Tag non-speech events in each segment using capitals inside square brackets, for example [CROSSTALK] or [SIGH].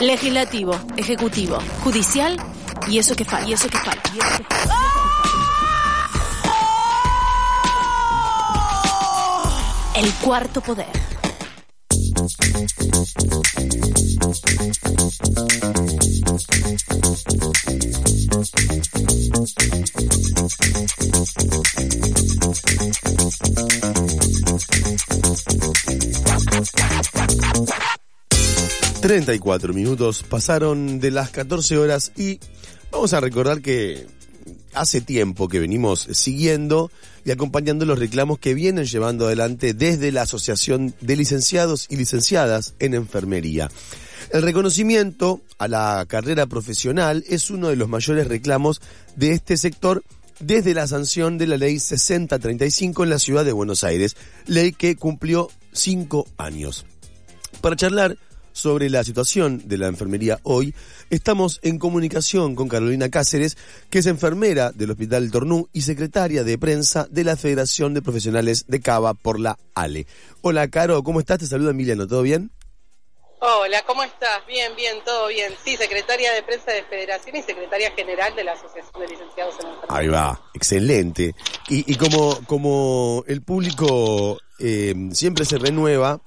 Legislativo, ejecutivo, judicial y eso que falta. Y eso que falta. Y eso que falta. El cuarto poder. Treinta y cuatro minutos pasaron de las 14 horas y vamos a recordar que hace tiempo que venimos siguiendo y acompañando los reclamos que vienen llevando adelante desde la Asociación de Licenciados y Licenciadas en Enfermería. El reconocimiento a la carrera profesional es uno de los mayores reclamos de este sector desde la sanción de la ley 6035 en la ciudad de Buenos Aires, ley que cumplió cinco años. Para charlar sobre la situación de la enfermería hoy, estamos en comunicación con Carolina Cáceres, que es enfermera del Hospital Tornú y secretaria de prensa de la Federación de Profesionales de Cava por la ALE. Hola, Caro, ¿cómo estás? Te saluda Emiliano, ¿todo bien? Hola, ¿cómo estás? Bien, bien, todo bien. Sí, secretaria de prensa de Federación y secretaria general de la Asociación de Licenciados en Enfermería. Ahí va, excelente. Y, y como, como el público eh, siempre se renueva,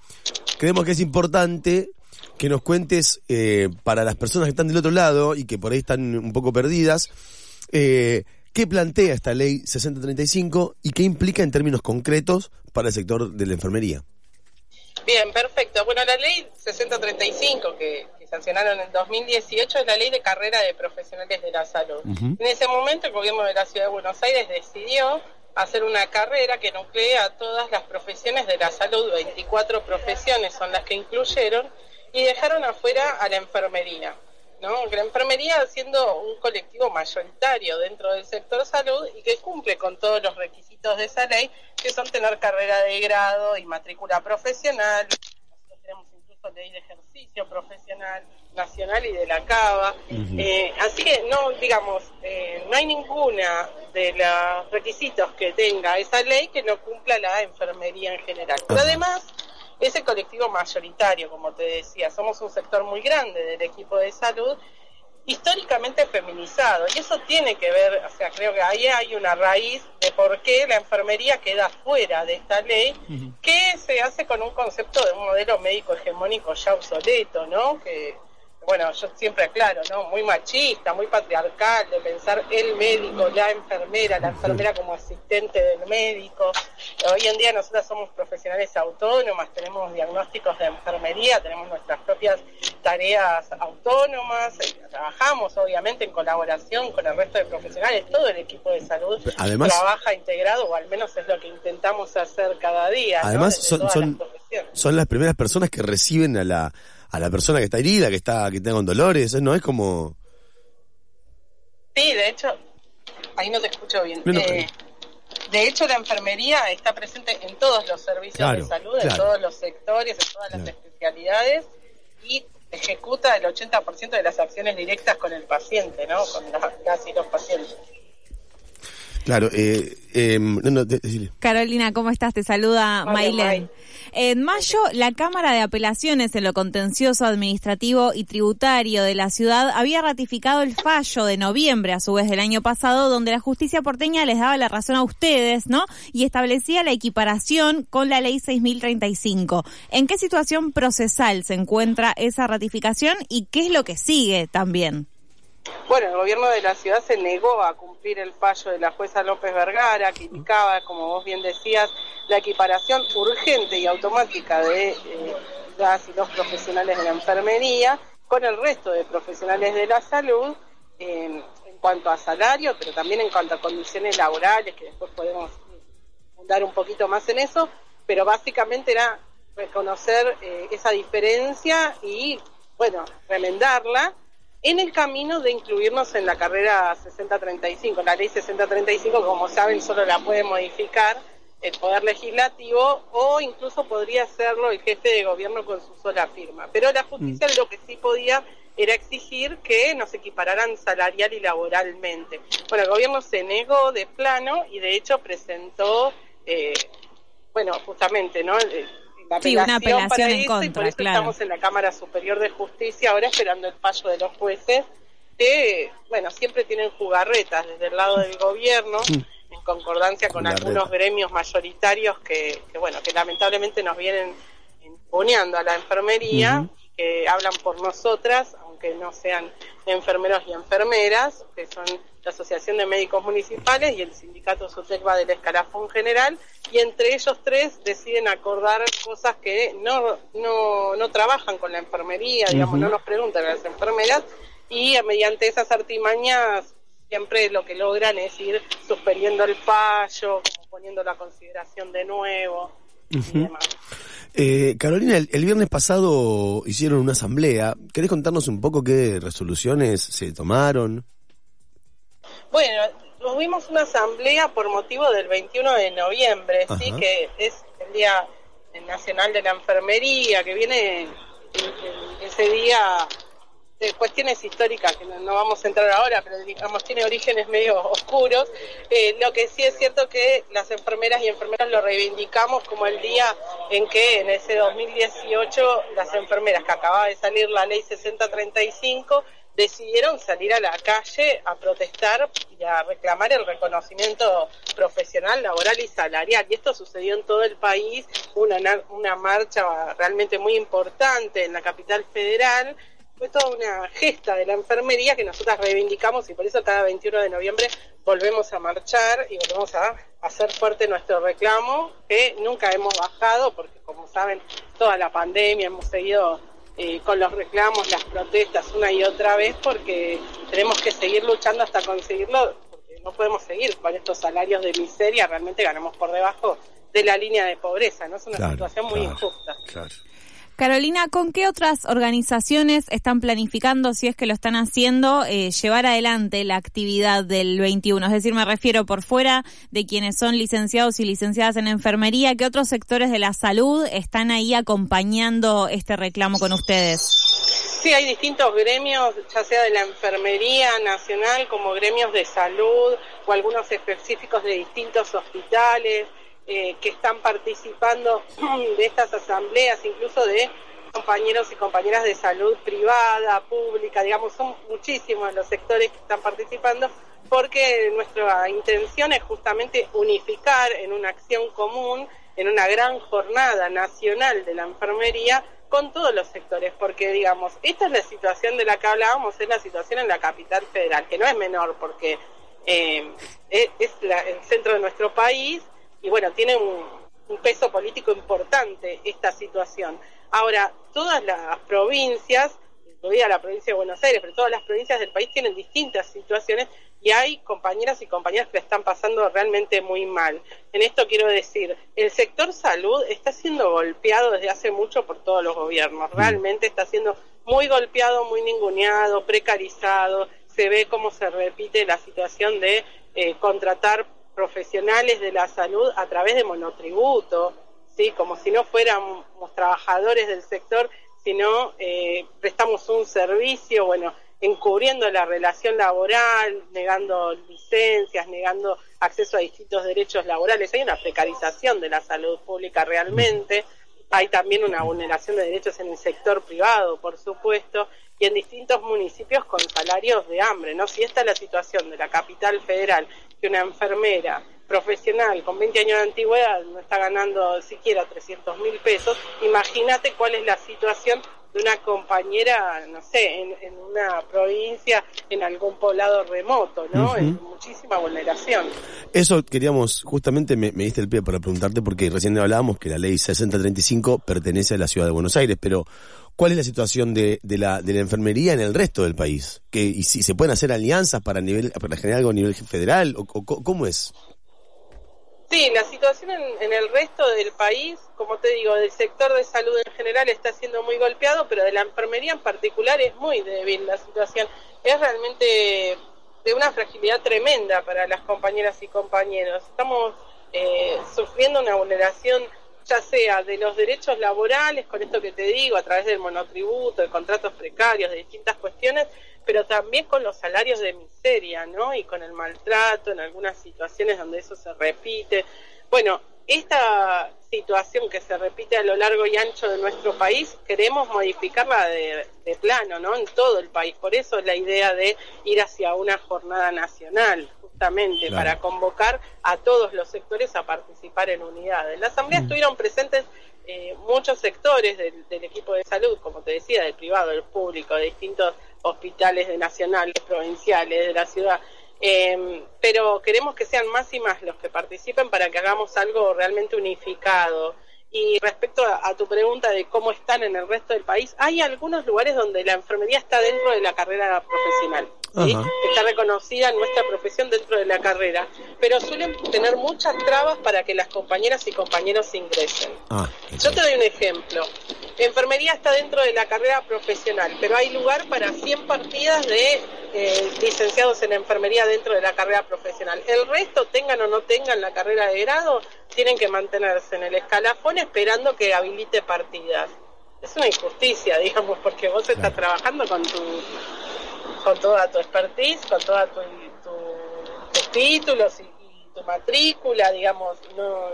creemos que es importante que nos cuentes eh, para las personas que están del otro lado y que por ahí están un poco perdidas, eh, qué plantea esta ley 6035 y qué implica en términos concretos para el sector de la enfermería. Bien, perfecto. Bueno, la ley 6035 que, que sancionaron en 2018 es la ley de carrera de profesionales de la salud. En ese momento el gobierno de la ciudad de Buenos Aires decidió hacer una carrera que nuclea a todas las profesiones de la salud, 24 profesiones son las que incluyeron, y dejaron afuera a la enfermería. ¿no? La enfermería siendo un colectivo mayoritario dentro del sector salud y que cumple con todos los requisitos de esa ley, que son tener carrera de grado y matrícula profesional. Nosotros tenemos incluso ley de ejercicio profesional nacional y de la CABA. eh, así que no, digamos, eh, no hay ninguna de los requisitos que tenga esa ley que no cumpla la enfermería en general. Pero además es el colectivo mayoritario, como te decía, somos un sector muy grande del equipo de salud, históricamente feminizado, y eso tiene que ver, o sea, creo que ahí hay una raíz de por qué la enfermería queda fuera de esta ley, que se hace con un concepto de un modelo médico hegemónico ya obsoleto, ¿no? Que bueno, yo siempre aclaro, ¿no? Muy machista, muy patriarcal, de pensar el médico, la enfermera, la enfermera como asistente del médico. Hoy en día nosotros somos profesionales autónomas, tenemos diagnósticos de enfermería, tenemos nuestras propias tareas autónomas, eh, trabajamos obviamente en colaboración con el resto de profesionales, todo el equipo de salud Además- trabaja integrado, o al menos es lo que intentamos hacer cada día. ¿no? Además, Desde son, son, las son las primeras personas que reciben a la, a la persona que está herida, que está, que está con dolores. ¿no? Es como... Sí, de hecho, ahí no te escucho bien. No, Eh, de hecho, la enfermería está presente en todos los servicios Claro, de salud, en todos los sectores, en todas las Claro. especialidades y ejecuta el 80% de las acciones directas con el paciente, ¿no? Con la- las y los pacientes. Claro, eh, eh, no, no. Carolina, ¿cómo estás? Te saluda. May. En mayo, la Cámara de Apelaciones en lo contencioso administrativo y tributario de la ciudad había ratificado el fallo de noviembre, a su vez del año pasado, donde la justicia porteña les daba la razón a ustedes, ¿no? Y establecía la equiparación con la ley 6035. ¿En qué situación procesal se encuentra esa ratificación y qué es lo que sigue también? Bueno, el gobierno de la ciudad se negó a cumplir el fallo de la jueza López Vergara, que indicaba, como vos bien decías, la equiparación urgente y automática de eh, las y los profesionales de la enfermería con el resto de profesionales de la salud eh, en cuanto a salario, pero también en cuanto a condiciones laborales, que después podemos dar un poquito más en eso, pero básicamente era reconocer eh, esa diferencia y, bueno, remendarla en el camino de incluirnos en la carrera 6035. La ley 6035, como saben, solo la puede modificar el Poder Legislativo o incluso podría hacerlo el jefe de gobierno con su sola firma. Pero la justicia lo que sí podía era exigir que nos equipararan salarial y laboralmente. Bueno, el gobierno se negó de plano y de hecho presentó, eh, bueno, justamente, ¿no? El- la Sí, una apelación para en eso, y contra, por eso claro. estamos en la Cámara Superior de Justicia ahora esperando el fallo de los jueces que, bueno, siempre tienen jugarretas desde el lado del gobierno en concordancia con Jugarreta. algunos gremios mayoritarios que, que, bueno, que lamentablemente nos vienen imponeando a la enfermería, que hablan por nosotras, aunque no sean enfermeros y enfermeras, que son la Asociación de Médicos Municipales y el Sindicato SUTECBA del Escalafón General, y entre ellos tres deciden acordar cosas que no, no, no trabajan con la enfermería, digamos, no nos preguntan a las enfermeras, y mediante esas artimañas siempre lo que logran es ir suspendiendo el fallo, como poniendo la consideración de nuevo y demás. Eh, Carolina, el, el viernes pasado hicieron una asamblea. ¿Querés contarnos un poco qué resoluciones se tomaron? Bueno, tuvimos una asamblea por motivo del 21 de noviembre, sí, que es el Día Nacional de la Enfermería, que viene en- en ese día de cuestiones históricas que no, vamos a entrar ahora, pero digamos tiene orígenes medio oscuros. Eh, lo que sí es cierto que las enfermeras y enfermeros lo reivindicamos como el día en que en ese 2018 las enfermeras que acababa de salir la ley 6035 decidieron salir a la calle a protestar y a reclamar el reconocimiento profesional, laboral y salarial. Y esto sucedió en todo el país, una, na- una marcha realmente muy importante en la capital federal. Fue toda una gesta de la enfermería que nosotras reivindicamos y por eso cada 21 de noviembre volvemos a marchar y volvemos a hacer fuerte nuestro reclamo, que nunca hemos bajado porque como saben toda la pandemia hemos seguido eh, con los reclamos, las protestas una y otra vez porque tenemos que seguir luchando hasta conseguirlo, porque no podemos seguir con estos salarios de miseria, realmente ganamos por debajo de la línea de pobreza, ¿no? Es una situación muy claro, injusta. Claro. Carolina, ¿con qué otras organizaciones están planificando, si es que lo están haciendo, eh, llevar adelante la actividad del 21? Es decir, me refiero por fuera de quienes son licenciados y licenciadas en enfermería, ¿qué otros sectores de la salud están ahí acompañando este reclamo con ustedes? Sí, hay distintos gremios, ya sea de la enfermería nacional como gremios de salud o algunos específicos de distintos hospitales eh, que están participando [CLEARS THROAT] de estas asambleas, incluso de compañeros y compañeras de salud privada, pública, digamos, son muchísimos los sectores que están participando porque nuestra intención es justamente unificar en una acción común, en una gran jornada nacional de la enfermería, con todos los sectores, porque digamos, esta es la situación de la que hablábamos, es la situación en la capital federal, que no es menor porque eh, es, la- el centro de nuestro país y bueno, tiene un, un peso político importante esta situación. Ahora, todas las provincias, incluida la provincia de Buenos Aires, pero todas las provincias del país tienen distintas situaciones y hay compañeras y compañeras que la están pasando realmente muy mal. En esto quiero decir, el sector salud está siendo golpeado desde hace mucho por todos los gobiernos, realmente está siendo muy golpeado, muy ninguneado, precarizado, se ve cómo se repite la situación de eh, contratar profesionales de la salud a través de monotributo, ¿sí? como si no fuéramos trabajadores del sector, sino eh, prestamos un servicio, bueno, encubriendo la relación laboral, negando licencias, negando acceso a distintos derechos laborales. Hay una precarización de la salud pública realmente, hay también una vulneración de derechos en el sector privado, por supuesto, y en distintos municipios con salarios de hambre, ¿no? Si esta es la situación de la capital federal, que una enfermera profesional con 20 años de antigüedad no está ganando siquiera 300 mil pesos, imagínate cuál es la situación de una compañera, no sé, en, en una provincia, en algún poblado remoto, ¿no? Es muchísima vulneración. Eso queríamos, justamente me, me diste el pie para preguntarte porque recién hablábamos que la ley 6035 pertenece a la ciudad de Buenos Aires, pero ¿cuál es la situación de, de la, de la enfermería en el resto del país? Que, ¿Y si se pueden hacer alianzas para, nivel, para generar algo a nivel federal? ¿O, o ¿Cómo es? Sí, la situación en, en el resto del país, como te digo, del sector de salud en general está siendo muy golpeado, pero de la enfermería en particular es muy débil la situación. Es realmente de una fragilidad tremenda para las compañeras y compañeros. Estamos eh, sufriendo una vulneración ya sea de los derechos laborales, con esto que te digo, a través del monotributo, de contratos precarios, de distintas cuestiones, pero también con los salarios de miseria, ¿no? Y con el maltrato en algunas situaciones donde eso se repite. Bueno, esta situación que se repite a lo largo y ancho de nuestro país, queremos modificarla de, plano, ¿no? En todo el país. Por eso es la idea de ir hacia una jornada nacional, justamente, para convocar a todos los sectores a participar en unidad. En la Asamblea mm. estuvieron presentes eh, muchos sectores del, equipo de salud, como te decía, del privado, del público, de distintos hospitales de nacionales, provinciales, de la ciudad. Eh, pero queremos que sean más y más los que participen para que hagamos algo realmente unificado. Y respecto a, tu pregunta de cómo están en el resto del país, hay algunos lugares donde la enfermería está dentro de la carrera profesional, que está reconocida en nuestra profesión dentro de la carrera, pero suelen tener muchas trabas para que las compañeras y compañeros ingresen. Ah, Yo te doy un ejemplo. Enfermería está dentro de la carrera profesional, pero hay lugar para 100 partidas de eh, licenciados en enfermería dentro de la carrera profesional. El resto, tengan o no tengan la carrera de grado, tienen que mantenerse en el escalafón esperando que habilite partidas. Es una injusticia, [LAUGHS] digamos, porque vos estás trabajando con tu con toda tu expertise, con toda tu, tus títulos y, y, tu matrícula, digamos, no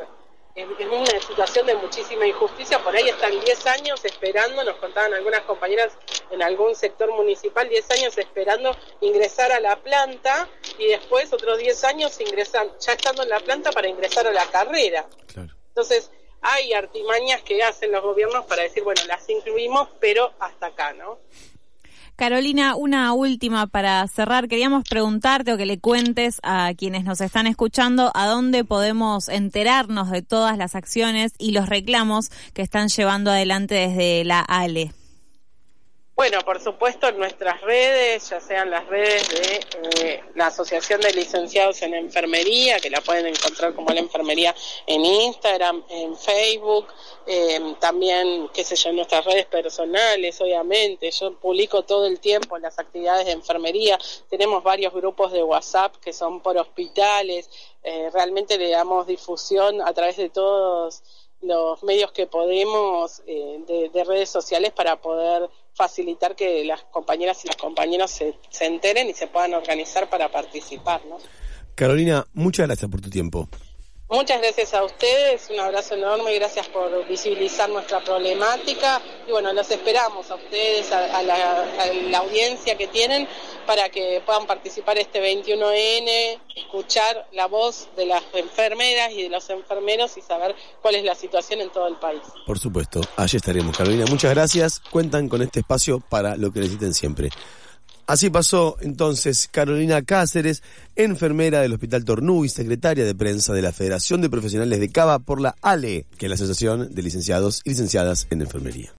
en, una situación de muchísima injusticia, por ahí están 10 años esperando, nos contaban algunas compañeras en algún sector municipal, 10 años esperando ingresar a la planta y después otros 10 años ingresan, ya estando en la planta para ingresar a la carrera. Entonces, hay artimañas que hacen los gobiernos para decir, bueno, las incluimos, pero hasta acá, ¿no? Carolina, una última para cerrar. Queríamos preguntarte o que le cuentes a quienes nos están escuchando a dónde podemos enterarnos de todas las acciones y los reclamos que están llevando adelante desde la ALE. Bueno, por supuesto en nuestras redes, ya sean las redes de eh, la Asociación de Licenciados en Enfermería, que la pueden encontrar como la enfermería en Instagram, en Facebook, eh, también, qué sé yo, en nuestras redes personales, obviamente. Yo publico todo el tiempo las actividades de enfermería. Tenemos varios grupos de WhatsApp que son por hospitales. Eh, realmente le damos difusión a través de todos los medios que podemos de, de redes sociales para poder facilitar que las compañeras y los compañeros se, se enteren y se puedan organizar para participar. ¿no? Carolina, muchas gracias por tu tiempo. Muchas gracias a ustedes, un abrazo enorme gracias por visibilizar nuestra problemática. Y bueno, los esperamos a ustedes, a, la, audiencia que tienen, para que puedan participar este 21N, escuchar la voz de las enfermeras y de los enfermeros y saber cuál es la situación en todo el país. Por supuesto, allí estaremos, Carolina. Muchas gracias. Cuentan con este espacio para lo que necesiten siempre. Así pasó entonces Carolina Cáceres, enfermera del Hospital Tornú y secretaria de prensa de la Federación de Profesionales de Cava por la ALE, que es la Asociación de Licenciados y Licenciadas en Enfermería.